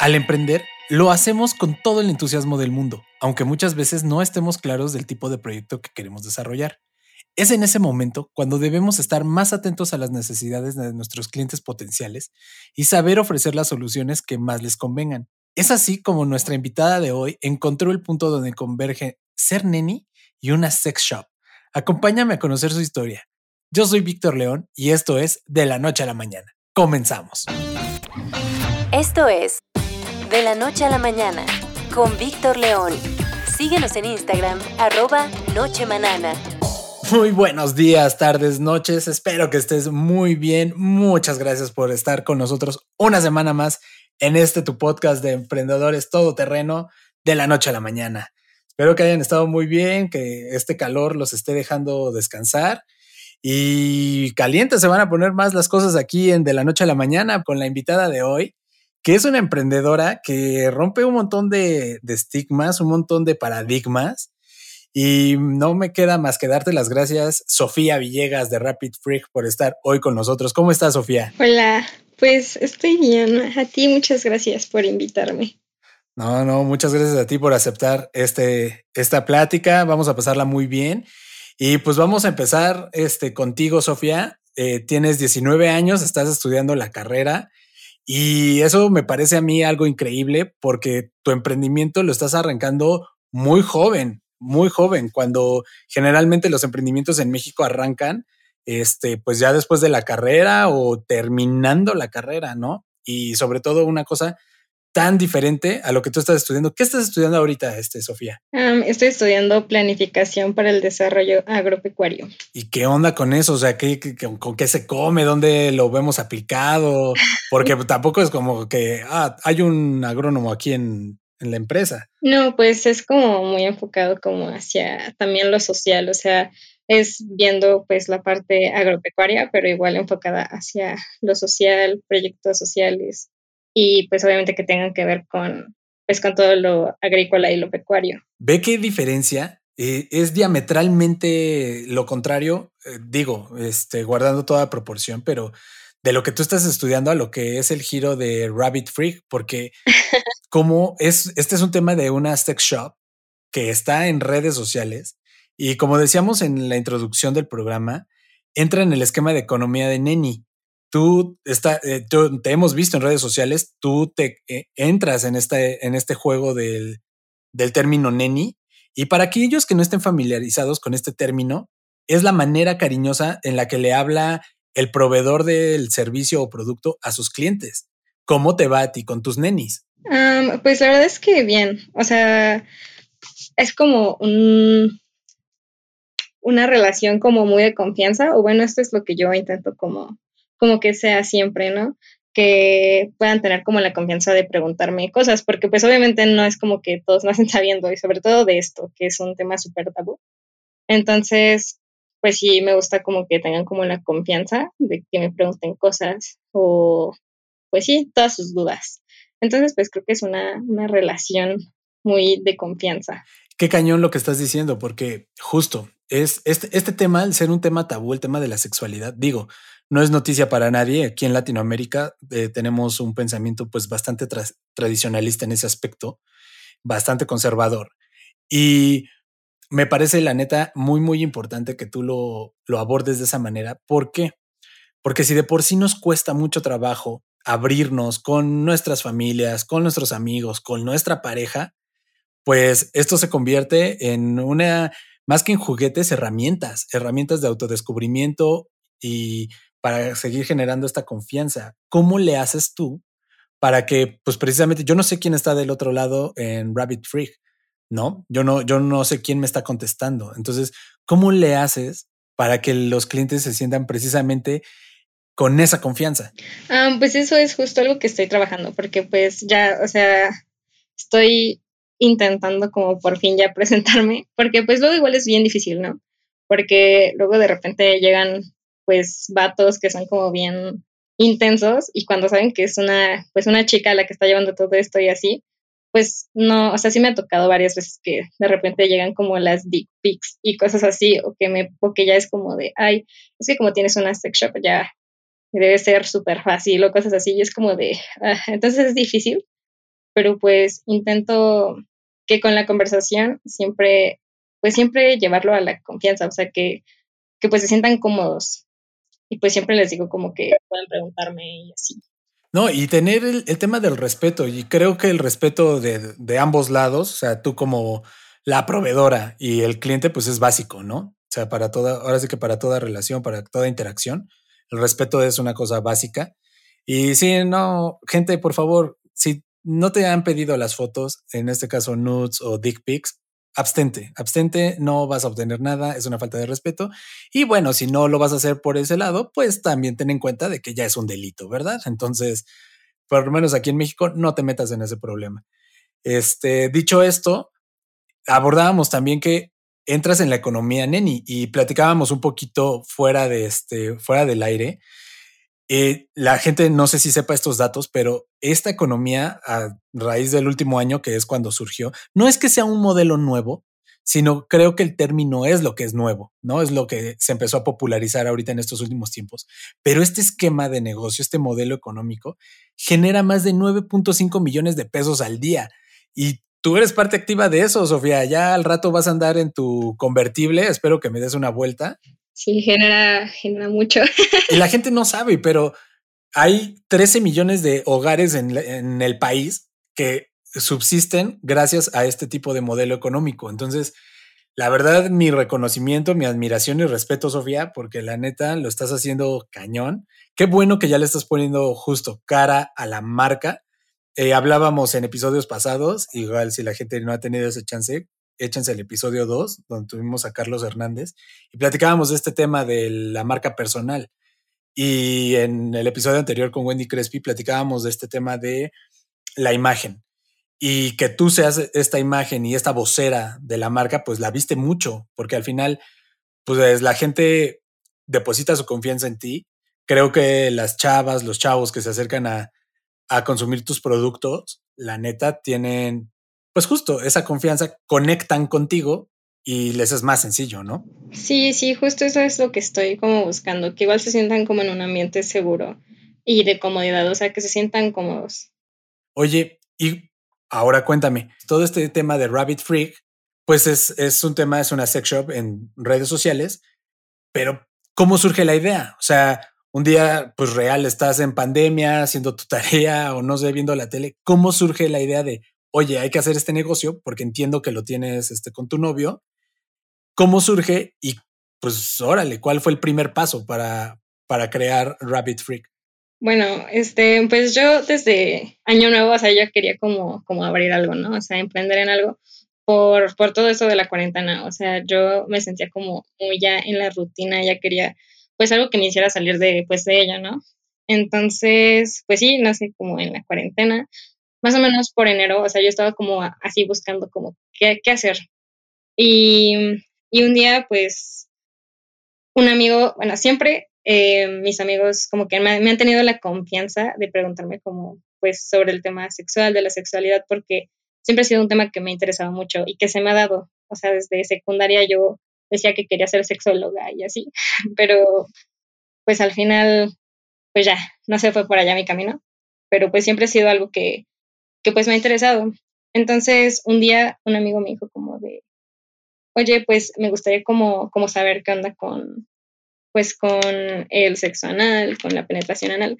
Al emprender, lo hacemos con todo el entusiasmo del mundo, aunque muchas veces no estemos claros del tipo de proyecto que queremos desarrollar. Es en ese momento cuando debemos estar más atentos a las necesidades de nuestros clientes potenciales y saber ofrecer las soluciones que más les convengan. Es así como nuestra invitada de hoy encontró el punto donde converge ser neni y una sex shop. Acompáñame a conocer su historia. Yo soy Víctor León y esto es De la Noche a la Mañana. Comenzamos. Esto es de la noche a la mañana con Víctor León. Síguenos en Instagram, arroba Nochemanana. Muy buenos días, tardes, noches. Espero que estés muy bien. Muchas gracias por estar con nosotros una semana más en este tu podcast de emprendedores todoterreno de la noche a la mañana. Espero que hayan estado muy bien, que este calor los esté dejando descansar. Y calientes se van a poner más las cosas aquí en De la Noche a la Mañana con la invitada de hoy, que es una emprendedora que rompe un montón de, estigmas, un montón de paradigmas. Y no me queda más que darte las gracias, Sofía Villegas de Rapid Freak, por estar hoy con nosotros. ¿Cómo estás, Sofía? Hola, pues estoy bien. A ti muchas gracias por invitarme. No, no, muchas gracias a ti por aceptar este, esta plática. Vamos a pasarla muy bien. Y pues vamos a empezar este, contigo, Sofía. Eh, tienes 19 años, estás estudiando la carrera y eso me parece a mí algo increíble porque tu emprendimiento lo estás arrancando muy joven, muy joven, cuando generalmente los emprendimientos en México arrancan, este, pues ya después de la carrera o terminando la carrera, ¿no? Y sobre todo una cosa tan diferente a lo que tú estás estudiando. ¿Qué estás estudiando ahorita, este, Sofía? estoy estudiando planificación para el desarrollo agropecuario. ¿Y qué onda con eso? O sea, ¿qué, con qué se come? ¿Dónde lo vemos aplicado? Porque tampoco es como que ah, hay un agrónomo aquí en, en la empresa. No, pues es como muy enfocado como hacia también lo social, o sea, es viendo pues la parte agropecuaria, pero igual enfocada hacia lo social, proyectos sociales y pues obviamente que tengan que ver con, pues, con todo lo agrícola y lo pecuario. ¿Ve qué diferencia? Eh, es diametralmente lo contrario, eh, digo, este, guardando toda proporción, pero de lo que tú estás estudiando a lo que es el giro de Rabbit Freak, porque como es, este es un tema de una sex shop que está en redes sociales y como decíamos en la introducción del programa, entra en el esquema de economía de Neni, tú, está, eh, te hemos visto en redes sociales, tú te eh, entras en este, en este juego del, del término neni. Y para aquellos que no estén familiarizados con este término, es la manera cariñosa en la que le habla el proveedor del servicio o producto a sus clientes. ¿Cómo te va a ti con tus nenis? pues la verdad es que bien, o sea, es como un, una relación como muy de confianza, o bueno, esto es lo que yo intento como como que sea siempre, ¿no? Que puedan tener como la confianza de preguntarme cosas, porque pues obviamente no es como que todos nacen sabiendo y sobre todo de esto, que es un tema súper tabú. Entonces, pues sí, me gusta como que tengan como la confianza de que me pregunten cosas o pues sí, todas sus dudas. Entonces, pues creo que es una, una relación muy de confianza. Qué cañón lo que estás diciendo, porque justo es este, este tema, el ser un tema tabú, el tema de la sexualidad, digo, no es noticia para nadie. Aquí en Latinoamérica eh, tenemos un pensamiento pues bastante tradicionalista en ese aspecto, bastante conservador. Y me parece la neta muy, muy importante que tú lo, lo abordes de esa manera. ¿Por qué? Porque si de por sí nos cuesta mucho trabajo abrirnos con nuestras familias, con nuestros amigos, con nuestra pareja, pues esto se convierte en una, más que en juguetes, herramientas, herramientas de autodescubrimiento y para seguir generando esta confianza. ¿Cómo le haces tú para que, pues precisamente, yo no sé quién está del otro lado en Rabbit Freak, ¿no? Yo no, yo no sé quién me está contestando. Entonces, ¿cómo le haces para que los clientes se sientan precisamente con esa confianza? Ah, pues eso es justo algo que estoy trabajando, porque pues ya, o sea, estoy intentando como por fin ya presentarme, porque pues luego igual es bien difícil, ¿no? Porque luego de repente llegan pues vatos que son como bien intensos y cuando saben que es una pues una chica la que está llevando todo esto y así, pues no, o sea, sí me ha tocado varias veces que de repente llegan como las dick pics y cosas así o que me o que ya es como de, ay, es que como tienes una sex shop ya debe ser súper fácil o cosas así y es como de, ah, entonces es difícil, pero pues intento que con la conversación siempre, pues siempre llevarlo a la confianza, o sea, que, que pues se sientan cómodos. Y pues siempre les digo como que pueden preguntarme y así. No, y tener el, tema del respeto, y creo que el respeto de, de, ambos lados, o sea, tú como la proveedora y el cliente, pues es básico, ¿no? O sea, para toda, ahora sí que para toda relación, para toda interacción, el respeto es una cosa básica. Y sí, no, gente, por favor, si no te han pedido las fotos, en este caso nudes o dick pics, abstente, abstente, no vas a obtener nada, es una falta de respeto. Y bueno, si no lo vas a hacer por ese lado, pues también ten en cuenta de que ya es un delito, ¿verdad? Entonces, por lo menos aquí en México, no te metas en ese problema. Este, dicho esto, abordábamos también que entras en la economía, Neni, y platicábamos un poquito fuera de este, fuera del aire eh, la gente no sé si sepa estos datos, pero esta economía a raíz del último año, que es cuando surgió, no es que sea un modelo nuevo, sino creo que el término es lo que es nuevo, ¿no? Es lo que se empezó a popularizar ahorita en estos últimos tiempos. Pero este esquema de negocio, este modelo económico, genera más de 9.5 millones de pesos al día. Y tú eres parte activa de eso, Sofía. Ya al rato vas a andar en tu convertible. Espero que me des una vuelta Sí, genera, genera mucho. Y la gente no sabe, pero hay 13 millones de hogares en, en, el país que subsisten gracias a este tipo de modelo económico. Entonces, la verdad, mi reconocimiento, mi admiración y respeto, Sofía, porque la neta lo estás haciendo cañón. Qué bueno que ya le estás poniendo justo cara a la marca. Eh, hablábamos en episodios pasados, igual si la gente no ha tenido ese chance, échense el episodio 2, donde tuvimos a Carlos Hernández, y platicábamos de este tema de la marca personal. Y en el episodio anterior con Wendy Crespi platicábamos de este tema de la imagen. Y que tú seas esta imagen y esta vocera de la marca, pues la viste mucho, porque al final, pues la gente deposita su confianza en ti. Creo que las chavas, los chavos que se acercan a, a consumir tus productos, la neta, tienen pues justo esa confianza conectan contigo y les es más sencillo, ¿no? Sí, sí, justo eso es lo que estoy como buscando, que igual se sientan como en un ambiente seguro y de comodidad, o sea, que se sientan cómodos. Oye, y ahora cuéntame, todo este tema de Rabbit Freak, pues es, es un tema, es una sex shop en redes sociales, pero ¿cómo surge la idea? O sea, un día, pues real, estás en pandemia, haciendo tu tarea o no sé, viendo la tele, ¿cómo surge la idea de oye, hay que hacer este negocio porque entiendo que lo tienes este, con tu novio. ¿Cómo surge? Y pues órale, ¿cuál fue el primer paso para, para crear Rabbit Freak? Bueno, este, pues yo desde año nuevo, o sea, yo quería como, como abrir algo, ¿no? O sea, emprender en algo por, por todo eso de la cuarentena. O sea, yo me sentía como muy ya en la rutina, ya quería pues algo que me hiciera salir de, pues, de ella, ¿no? Entonces, pues sí, nací como en la cuarentena más o menos por enero, o sea, yo estaba como así buscando como qué, qué hacer. Y, y, un día, pues, un amigo, bueno, siempre eh, mis amigos como que me, me, han tenido la confianza de preguntarme como, pues, sobre el tema sexual, de la sexualidad, porque siempre ha sido un tema que me ha interesado mucho y que se me ha dado. O sea, desde secundaria yo decía que quería ser sexóloga y así, pero pues al final, pues ya, no se fue por allá mi camino, pero pues siempre ha sido algo que, que pues me ha interesado. Entonces, un día un amigo me dijo como de, oye, pues me gustaría como, como saber qué onda con, pues con el sexo anal, con la penetración anal.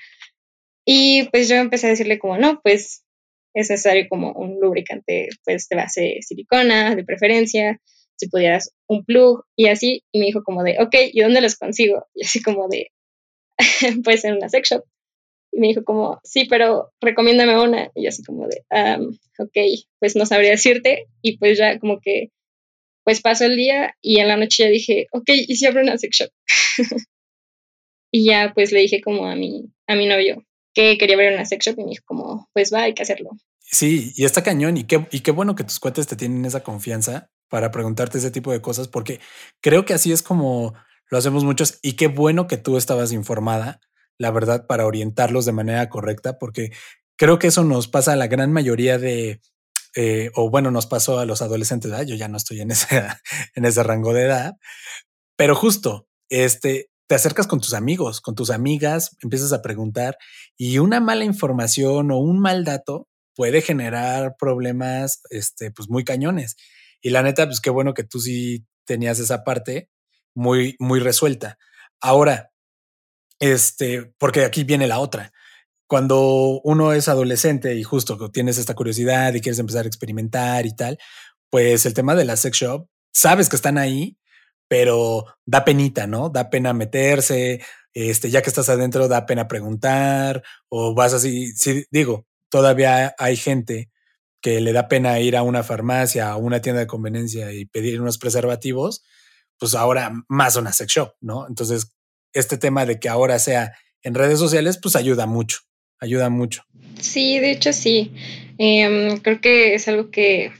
Y pues yo empecé a decirle como, no, pues es necesario como un lubricante pues de base silicona, de preferencia, si pudieras un plug y así. Y me dijo como de, ok, ¿y dónde los consigo? Y así como de, pues en una sex shop. Y me dijo como, sí, pero recomiéndame una. Y así como de, ok, pues no sabría decirte. Y pues ya como que, pues pasó el día y en la noche ya dije, ok, ¿y si abro una sex shop? y ya pues le dije como a mi, a mi novio que quería abrir una sex shop y me dijo como, pues va, hay que hacerlo. Sí, y está cañón y qué, y qué bueno que tus cuates te tienen esa confianza para preguntarte ese tipo de cosas, porque creo que así es como lo hacemos muchos y qué bueno que tú estabas informada la verdad, para orientarlos de manera correcta, porque creo que eso nos pasa a la gran mayoría de, eh, o bueno, nos pasó a los adolescentes, yo ya no estoy en ese, en ese rango de edad, pero justo, este, te acercas con tus amigos, con tus amigas, empiezas a preguntar y una mala información o un mal dato puede generar problemas, este, pues muy cañones. Y la neta, pues qué bueno que tú sí tenías esa parte muy, muy resuelta. Ahora, este, porque aquí viene la otra. Cuando uno es adolescente y justo tienes esta curiosidad y quieres empezar a experimentar y tal, pues el tema de la sex shop, sabes que están ahí, pero da penita, ¿no? Da pena meterse, este, ya que estás adentro, da pena preguntar o vas así. Sí, digo, todavía hay gente que le da pena ir a una farmacia, a una tienda de conveniencia y pedir unos preservativos, pues ahora más una sex shop, ¿no? Entonces, este tema de que ahora sea en redes sociales, pues ayuda mucho, ayuda mucho. Sí, de hecho sí. Em, creo que es algo que,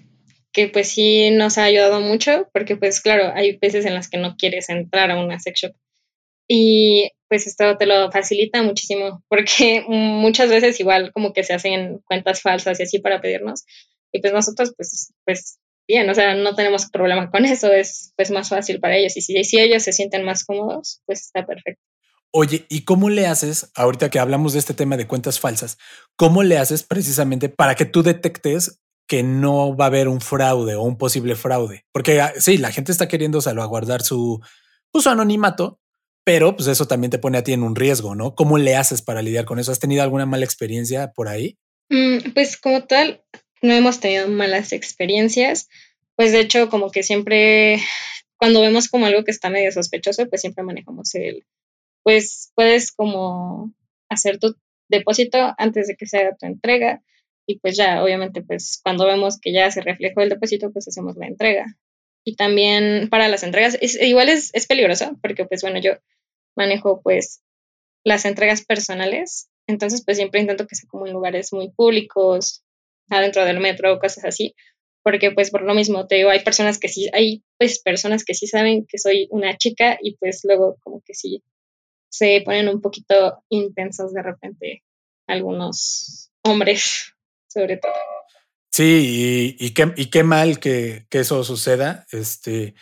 que pues sí nos ha ayudado mucho, porque pues claro, hay veces en las que no quieres entrar a una sex shop. Y pues esto te lo facilita muchísimo, porque muchas veces igual como que se hacen cuentas falsas y así para pedirnos. Y pues nosotros pues, pues bien, o sea, no tenemos problema con eso, es pues más fácil para ellos. Y si, si ellos se sienten más cómodos, pues está perfecto. Oye, ¿y cómo le haces, ahorita que hablamos de este tema de cuentas falsas, cómo le haces precisamente para que tú detectes que no va a haber un fraude o un posible fraude? Porque ah, sí, la gente está queriendo salvaguardar su, pues, su anonimato, pero pues eso también te pone a ti en un riesgo, ¿no? ¿Cómo le haces para lidiar con eso? ¿Has tenido alguna mala experiencia por ahí? Mm, pues como tal, no hemos tenido malas experiencias. Pues de hecho, como que siempre, cuando vemos como algo que está medio sospechoso, pues siempre manejamos el, pues puedes como hacer tu depósito antes de que se haga tu entrega y pues ya, obviamente, pues cuando vemos que ya se reflejó el depósito, pues hacemos la entrega. Y también para las entregas, es, igual es, es peligroso, porque pues bueno, yo manejo pues las entregas personales, entonces pues siempre intento que sea como en lugares muy públicos, adentro del metro, cosas así, porque pues por lo mismo te digo, hay personas que sí, hay pues personas que sí saben que soy una chica y pues luego como que sí se ponen un poquito intensos de repente algunos hombres, sobre todo. Sí, y, y, qué, y qué mal que, que, eso suceda. Este,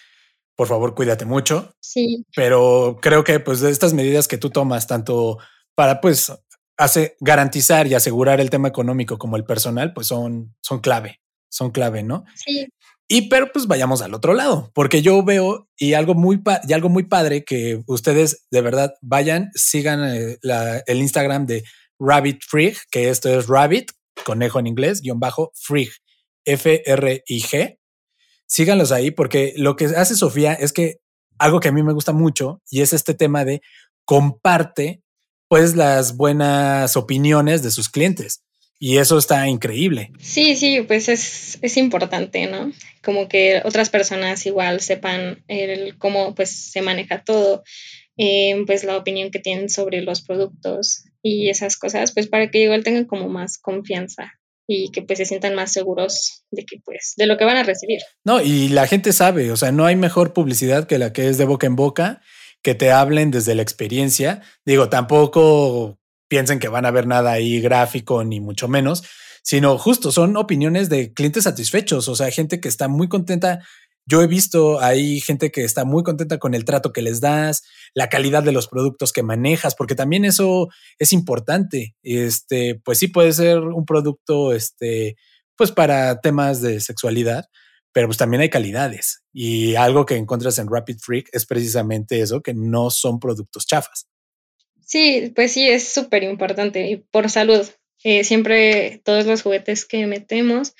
por favor, cuídate mucho. Sí. Pero creo que pues de estas medidas que tú tomas, tanto para pues hace garantizar y asegurar el tema económico como el personal, pues son, son clave, son clave, ¿no? Sí. Y pero pues vayamos al otro lado, porque yo veo y algo muy y algo muy padre que ustedes de verdad vayan, sigan eh, el Instagram de Rabbit Frig, que esto es Rabbit, conejo en inglés, guion bajo, Frig, F-R-I-G. Síganlos ahí porque lo que hace Sofía es que algo que a mí me gusta mucho y es este tema de comparte pues las buenas opiniones de sus clientes. Y eso está increíble. Sí, sí, pues es, es importante, ¿no? Como que otras personas igual sepan el, cómo pues se maneja todo, eh, pues la opinión que tienen sobre los productos y esas cosas, pues para que igual tengan como más confianza y que pues se sientan más seguros de que pues de lo que van a recibir. No, y la gente sabe, o sea, no hay mejor publicidad que la que es de boca en boca que te hablen desde la experiencia. Digo, tampoco piensen que van a ver nada ahí gráfico, ni mucho menos, sino justo son opiniones de clientes satisfechos, o sea, gente que está muy contenta. Yo he visto ahí gente que está muy contenta con el trato que les das, la calidad de los productos que manejas, porque también eso es importante. Este, pues sí puede ser un producto, este, pues para temas de sexualidad, pero pues también hay calidades y algo que encuentras en Rapid Freak es precisamente eso, que no son productos chafas. Sí, pues sí, es súper importante y por salud. Eh, siempre todos los juguetes que metemos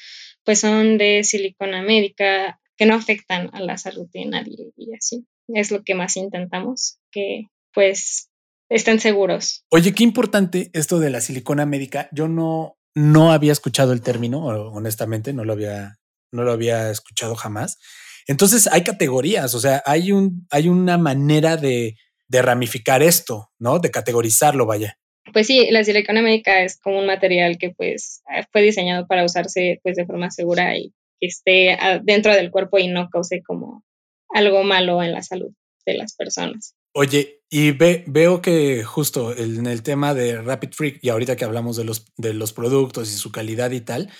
pues son de silicona médica que no afectan a la salud de nadie y así. Es lo que más intentamos, que pues estén seguros. Oye, qué importante esto de la silicona médica. Yo no, no había escuchado el término, honestamente, no lo había no lo había escuchado jamás. Entonces hay categorías, o sea, hay, un, hay una manera de, de ramificar esto, ¿no? De categorizarlo, vaya. Pues sí, la silicona médica es como un material que pues fue diseñado para usarse pues de forma segura y que esté dentro del cuerpo y no cause como algo malo en la salud de las personas. Oye, y ve, veo que justo en el tema de Rapid Freak y ahorita que hablamos de los, de los productos y su calidad y tal,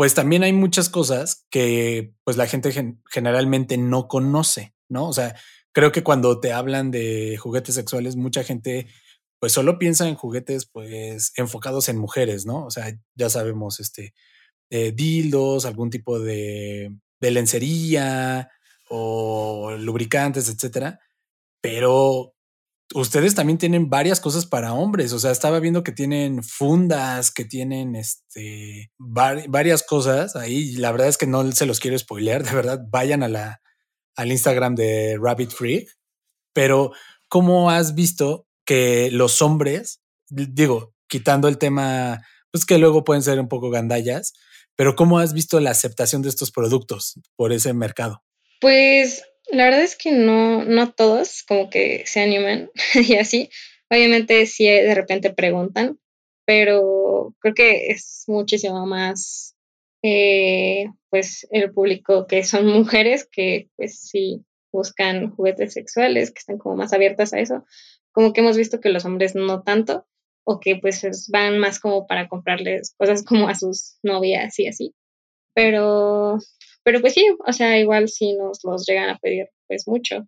pues también hay muchas cosas que pues la gente generalmente no conoce, ¿no? O sea, creo que cuando te hablan de juguetes sexuales, mucha gente pues solo piensa en juguetes pues enfocados en mujeres, ¿no? O sea, ya sabemos, este, eh, dildos, algún tipo de, de lencería o lubricantes, etcétera. Pero ustedes también tienen varias cosas para hombres. O sea, estaba viendo que tienen fundas, que tienen este varias cosas ahí. La verdad es que no se los quiero spoilear. De verdad, vayan a la, al Instagram de Rabbit Freak. Pero, ¿cómo has visto que los hombres, digo, quitando el tema, pues que luego pueden ser un poco gandallas, pero cómo has visto la aceptación de estos productos por ese mercado? Pues la verdad es que no, no todos como que se animan y así. Obviamente sí de repente preguntan, pero creo que es muchísimo más eh, pues el público que son mujeres que pues sí buscan juguetes sexuales, que están como más abiertas a eso. Como que hemos visto que los hombres no tanto, o que pues van más como para comprarles cosas como a sus novias y así. Pero pero pues sí, o sea, igual sí nos los llegan a pedir pues mucho.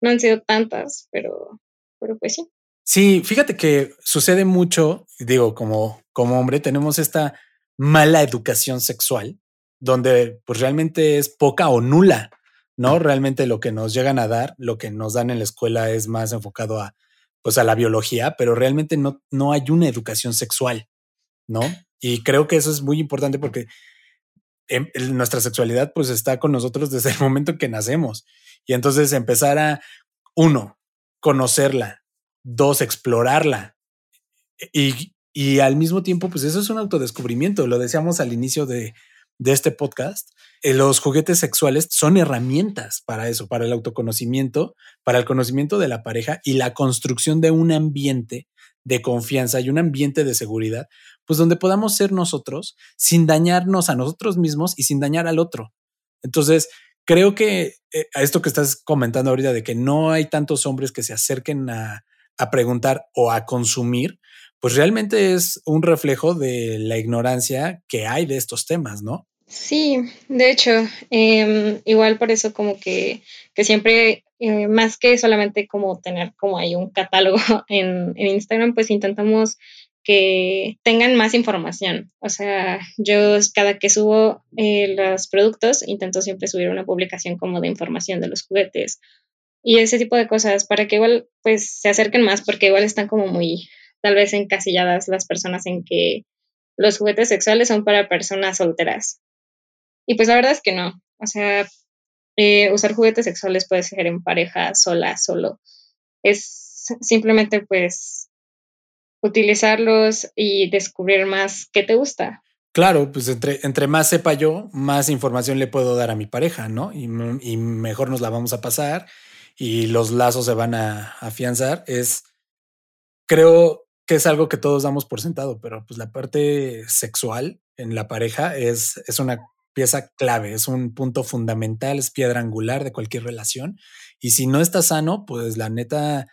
No han sido tantas, pero, pero pues sí. Sí, fíjate que sucede mucho, digo, como, como hombre, tenemos esta mala educación sexual, donde pues realmente es poca o nula, ¿no? Realmente lo que nos llegan a dar, lo que nos dan en la escuela es más enfocado a, pues a la biología, pero realmente no, no hay una educación sexual, ¿no? Y creo que eso es muy importante porque Em, nuestra sexualidad pues está con nosotros desde el momento en que nacemos. Y entonces empezar a, uno, conocerla, dos, explorarla. Y, y al mismo tiempo, pues eso es un autodescubrimiento. Lo decíamos al inicio de, de este podcast. Eh, los juguetes sexuales son herramientas para eso, para el autoconocimiento, para el conocimiento de la pareja y la construcción de un ambiente de confianza y un ambiente de seguridad, pues donde podamos ser nosotros sin dañarnos a nosotros mismos y sin dañar al otro. Entonces, creo que eh, a esto que estás comentando ahorita de que no hay tantos hombres que se acerquen a, a preguntar o a consumir, pues realmente es un reflejo de la ignorancia que hay de estos temas, ¿no? Sí, de hecho, em, igual por eso como que, que siempre eh, más que solamente como tener como hay un catálogo en, Instagram, pues intentamos que tengan más información. O sea, yo cada que subo eh, los productos, intento siempre subir una publicación como de información de los juguetes y ese tipo de cosas para que igual pues se acerquen más porque igual están como muy tal vez encasilladas las personas en que los juguetes sexuales son para personas solteras. Y pues la verdad es que no. O sea, eh, usar juguetes sexuales puede ser en pareja, sola, solo. Es simplemente pues utilizarlos y descubrir más qué te gusta. Claro, pues entre, entre más sepa yo, más información le puedo dar a mi pareja, ¿no? Y, mejor nos la vamos a pasar y los lazos se van a afianzar. Es, creo que es algo que todos damos por sentado, pero pues la parte sexual en la pareja es, es una pieza clave, es un punto fundamental, es piedra angular de cualquier relación. Y si no está sano, pues la neta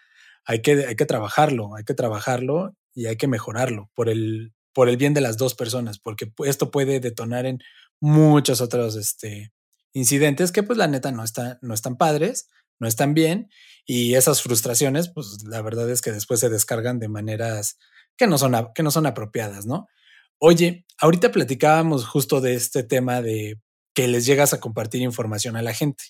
hay que, hay que trabajarlo, hay que trabajarlo y hay que mejorarlo por el, por el bien de las dos personas, porque esto puede detonar en muchos otros este, incidentes que pues la neta no, está, no están padres, no están bien y esas frustraciones pues la verdad es que después se descargan de maneras que no son, que no son apropiadas, ¿no? Oye, ahorita platicábamos justo de este tema de que les llegas a compartir información a la gente.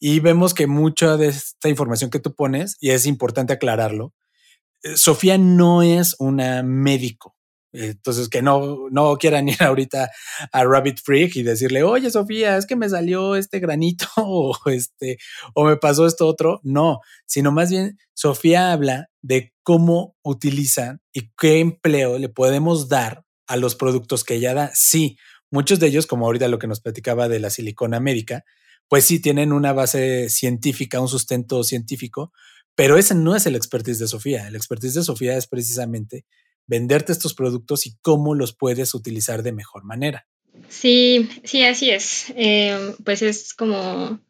Y vemos que mucha de esta información que tú pones, y es importante aclararlo, Sofía no es una médico. Entonces, que no, no quieran ir ahorita a Rabbit Freak y decirle, oye, Sofía, es que me salió este granito o este, o me pasó esto otro. No, sino más bien Sofía habla de cómo utilizan y qué empleo le podemos dar a los productos que ella da. Sí, muchos de ellos, como ahorita lo que nos platicaba de la silicona médica, pues sí tienen una base científica, un sustento científico, pero ese no es el expertise de Sofía. El expertise de Sofía es precisamente venderte estos productos y cómo los puedes utilizar de mejor manera. Sí, sí, así es. Em, pues es como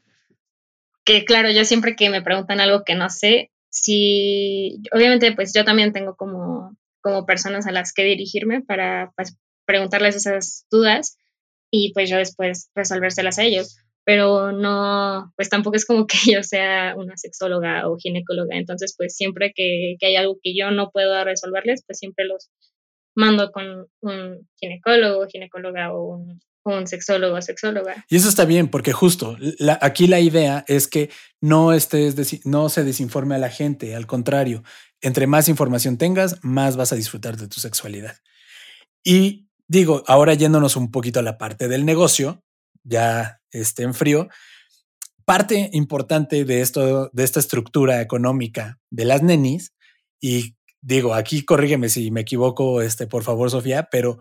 que, claro, yo siempre que me preguntan algo que no sé, sí, obviamente, pues yo también tengo como como personas a las que dirigirme para pues, preguntarles esas dudas y pues yo después resolvérselas a ellos. Pero no, pues tampoco es como que yo sea una sexóloga o ginecóloga, entonces pues siempre que, que hay algo que yo no puedo resolverles, pues siempre los mando con un ginecólogo, ginecóloga o un, un sexólogo sexóloga. Y eso está bien, porque justo aquí la idea es que no, estés, no se desinforme a la gente, al contrario, entre más información tengas, más vas a disfrutar de tu sexualidad. Y digo, ahora yéndonos un poquito a la parte del negocio, ya esté en frío, parte importante de esto, de esta estructura económica de las nenis, y digo, aquí corrígeme si me equivoco, este, por favor, Sofía, pero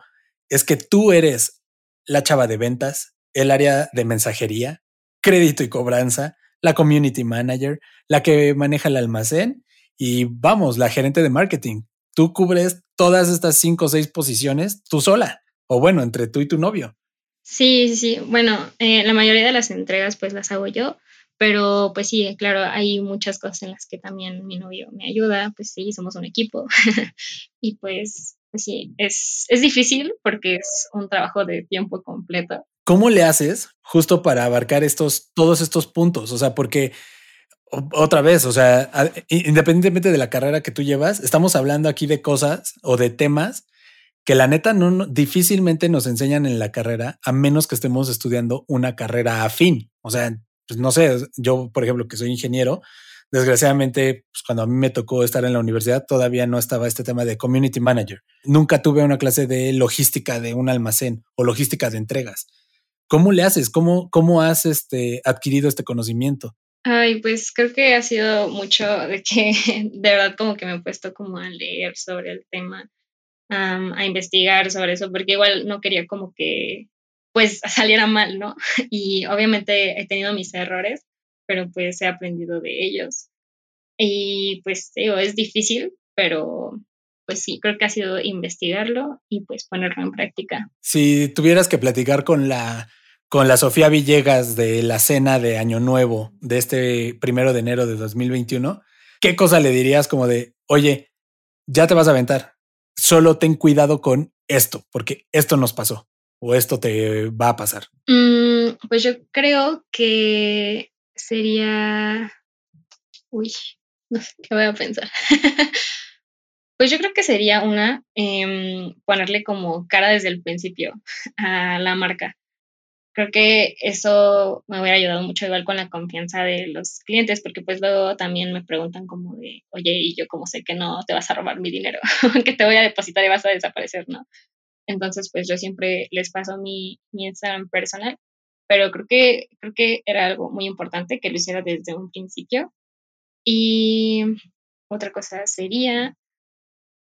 es que tú eres la chava de ventas, el área de mensajería, crédito y cobranza, la community manager, la que maneja el almacén y vamos, la gerente de marketing. Tú cubres todas estas cinco o seis posiciones tú sola, o bueno, entre tú y tu novio. Sí, sí, sí. Bueno, eh, la mayoría de las entregas pues las hago yo, pero pues sí, claro, hay muchas cosas en las que también mi novio me ayuda, pues sí, somos un equipo. y pues, pues sí, es, es difícil porque es un trabajo de tiempo completo. ¿Cómo le haces justo para abarcar estos, todos estos puntos? O sea, porque otra vez, o sea, independientemente de la carrera que tú llevas, estamos hablando aquí de cosas o de temas que la neta no difícilmente nos enseñan en la carrera a menos que estemos estudiando una carrera afín. O sea, pues no sé, yo, por ejemplo, que soy ingeniero, desgraciadamente, pues cuando a mí me tocó estar en la universidad, todavía no estaba este tema de community manager. Nunca tuve una clase de logística de un almacén o logística de entregas. ¿Cómo le haces? ¿Cómo, cómo has este, adquirido este conocimiento? Ay, pues creo que ha sido mucho de que de verdad como que me he puesto como a leer sobre el tema, a investigar sobre eso, porque igual no quería como que pues saliera mal, ¿no? Y obviamente he tenido mis errores, pero pues he aprendido de ellos. Y pues digo, es difícil, pero pues sí, creo que ha sido investigarlo y pues ponerlo en práctica. Si tuvieras que platicar con la con la Sofía Villegas de la cena de Año Nuevo de este primero de enero de 2021, ¿qué cosa le dirías como de, oye, ya te vas a aventar, solo ten cuidado con esto, porque esto nos pasó? o esto te va a pasar? Mm, pues yo creo que sería... Uy, no sé qué voy a pensar. pues yo creo que sería una em, ponerle como cara desde el principio a la marca. Creo que eso me hubiera ayudado mucho igual con la confianza de los clientes, porque pues luego también me preguntan como de, oye, y yo como sé que no te vas a robar mi dinero, que te voy a depositar y vas a desaparecer, ¿no? Entonces, pues yo siempre les paso mi, mi Instagram personal, pero creo que, creo que era algo muy importante que lo hiciera desde un principio. Y otra cosa sería,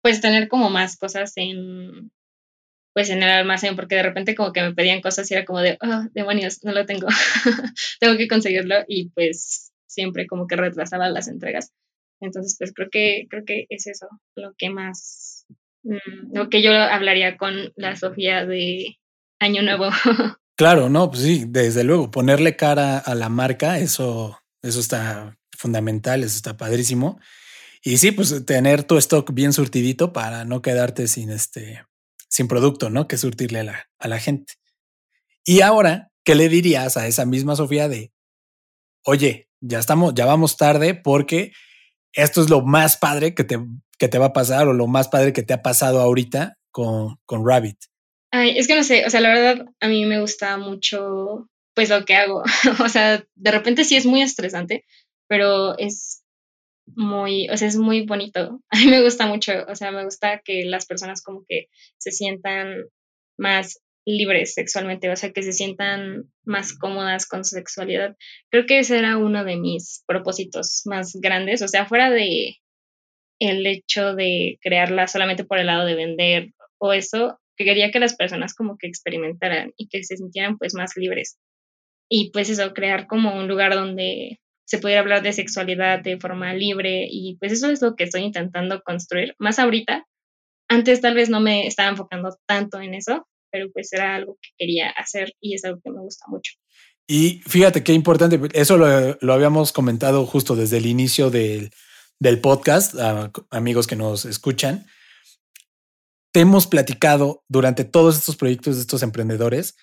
pues tener como más cosas en, pues en el almacén, porque de repente como que me pedían cosas y era como de, oh, demonios, no lo tengo, tengo que conseguirlo y pues siempre como que retrasaba las entregas. Entonces, pues creo que, creo que es eso lo que más Mm, lo que yo hablaría con la Sofía de Año Nuevo. Claro, no, pues sí, desde luego, ponerle cara a la marca, eso, eso está fundamental, eso está padrísimo. Y sí, pues tener tu stock bien surtidito para no quedarte sin este, sin producto, ¿no? Que surtirle a la, a la gente. Y ahora, ¿qué le dirías a esa misma Sofía de, oye, ya estamos, ya vamos tarde porque esto es lo más padre que te, que te va a pasar o lo más padre que te ha pasado ahorita con, con Rabbit? Ay, es que no sé, o sea, la verdad a mí me gusta mucho pues lo que hago. o sea, de repente sí es muy estresante, pero es muy, o sea, es muy bonito. A mí me gusta mucho, o sea, me gusta que las personas como que se sientan más libres sexualmente, o sea, que se sientan más cómodas con su sexualidad. Creo que ese era uno de mis propósitos más grandes, o sea, fuera de el hecho de crearla solamente por el lado de vender o eso, que quería que las personas como que experimentaran y que se sintieran pues más libres. Y pues eso, crear como un lugar donde se pudiera hablar de sexualidad de forma libre y pues eso es lo que estoy intentando construir, más ahorita. Antes tal vez no me estaba enfocando tanto en eso, pero pues era algo que quería hacer y es algo que me gusta mucho. Y fíjate qué importante, eso lo, lo habíamos comentado justo desde el inicio del, del podcast, amigos que nos escuchan. Te hemos platicado durante todos estos proyectos de estos emprendedores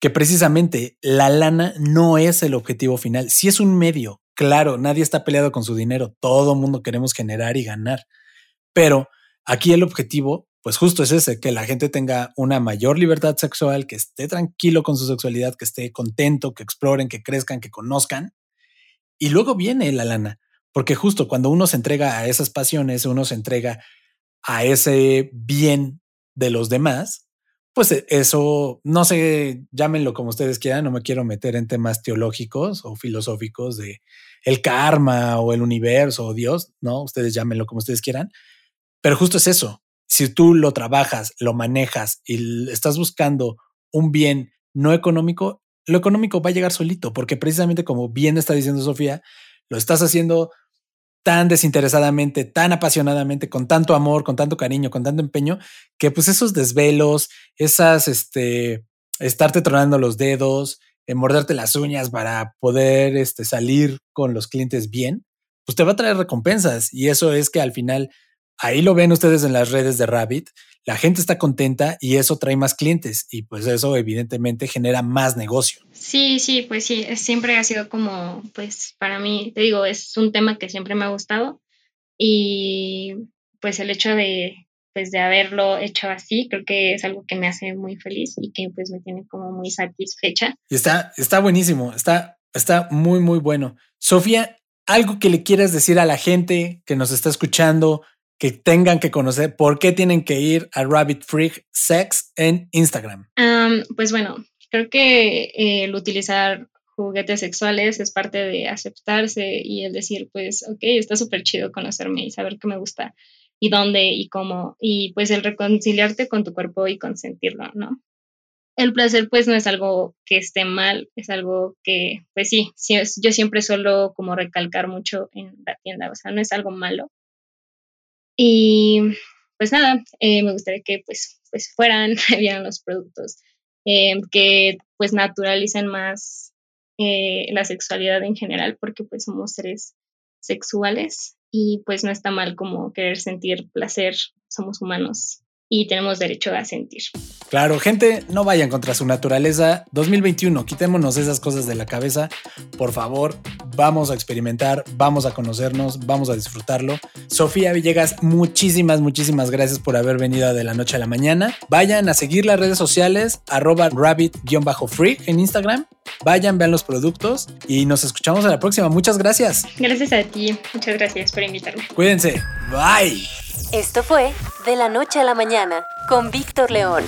que precisamente la lana no es el objetivo final, si es un medio, claro, nadie está peleado con su dinero, todo mundo queremos generar y ganar, pero aquí el objetivo, pues justo es ese, que la gente tenga una mayor libertad sexual, que esté tranquilo con su sexualidad, que esté contento, que exploren, que crezcan, que conozcan, y luego viene la lana, porque justo cuando uno se entrega a esas pasiones, uno se entrega a ese bien de los demás, pues e, eso, no sé, llámenlo como ustedes quieran, no me quiero meter en temas teológicos o filosóficos de el karma o el universo o Dios, ¿no? Ustedes llámenlo como ustedes quieran, pero justo es eso. Si tú lo trabajas, lo manejas y estás buscando un bien no económico, lo económico va a llegar solito, porque precisamente como bien está diciendo Sofía, lo estás haciendo tan desinteresadamente, tan apasionadamente, con tanto amor, con tanto cariño, con tanto empeño, que pues esos desvelos, esas, este, estarte tronando los dedos, morderte las uñas para poder este, salir con los clientes bien, pues te va a traer recompensas. Y eso es que al final, ahí lo ven ustedes en las redes de Rabbit, la gente está contenta y eso trae más clientes y pues eso evidentemente genera más negocio. Sí, sí, pues sí, siempre ha sido como, pues para mí, te digo, es un tema que siempre me ha gustado y pues el hecho de, pues de haberlo hecho así, creo que es algo que me hace muy feliz y que pues me tiene como muy satisfecha. Y está, está buenísimo, está, está muy, muy bueno. Sofía, algo que le quieras decir a la gente que nos está escuchando, que tengan que conocer, ¿por qué tienen que ir a Rabbit Freak Sex en Instagram? pues bueno, creo que eh, el utilizar juguetes sexuales es parte de aceptarse y el decir, pues, ok, está súper chido conocerme y saber qué me gusta y dónde y cómo, y pues el reconciliarte con tu cuerpo y consentirlo, ¿no? El placer pues no es algo que esté mal, es algo que, pues sí, yo siempre suelo como recalcar mucho en la tienda, o sea, no es algo malo, y pues nada, eh, me gustaría que pues, pues fueran, vieran los productos, eh, que pues naturalicen más eh, la sexualidad en general, porque pues somos seres sexuales y pues no está mal como querer sentir placer, somos humanos y tenemos derecho a sentir. Claro, gente, no vayan contra su naturaleza. 2021, quitémonos esas cosas de la cabeza. Por favor, vamos a experimentar, vamos a conocernos, vamos a disfrutarlo. Sofía Villegas, muchísimas, muchísimas gracias por haber venido de la noche a la mañana. Vayan a seguir las redes sociales, arroba rabbit-freak en Instagram. Vayan, vean los productos y nos escuchamos a la próxima. Muchas gracias. Gracias a ti. Muchas gracias por invitarme. Cuídense. Bye. Esto fue De la Noche a la Mañana con Víctor León.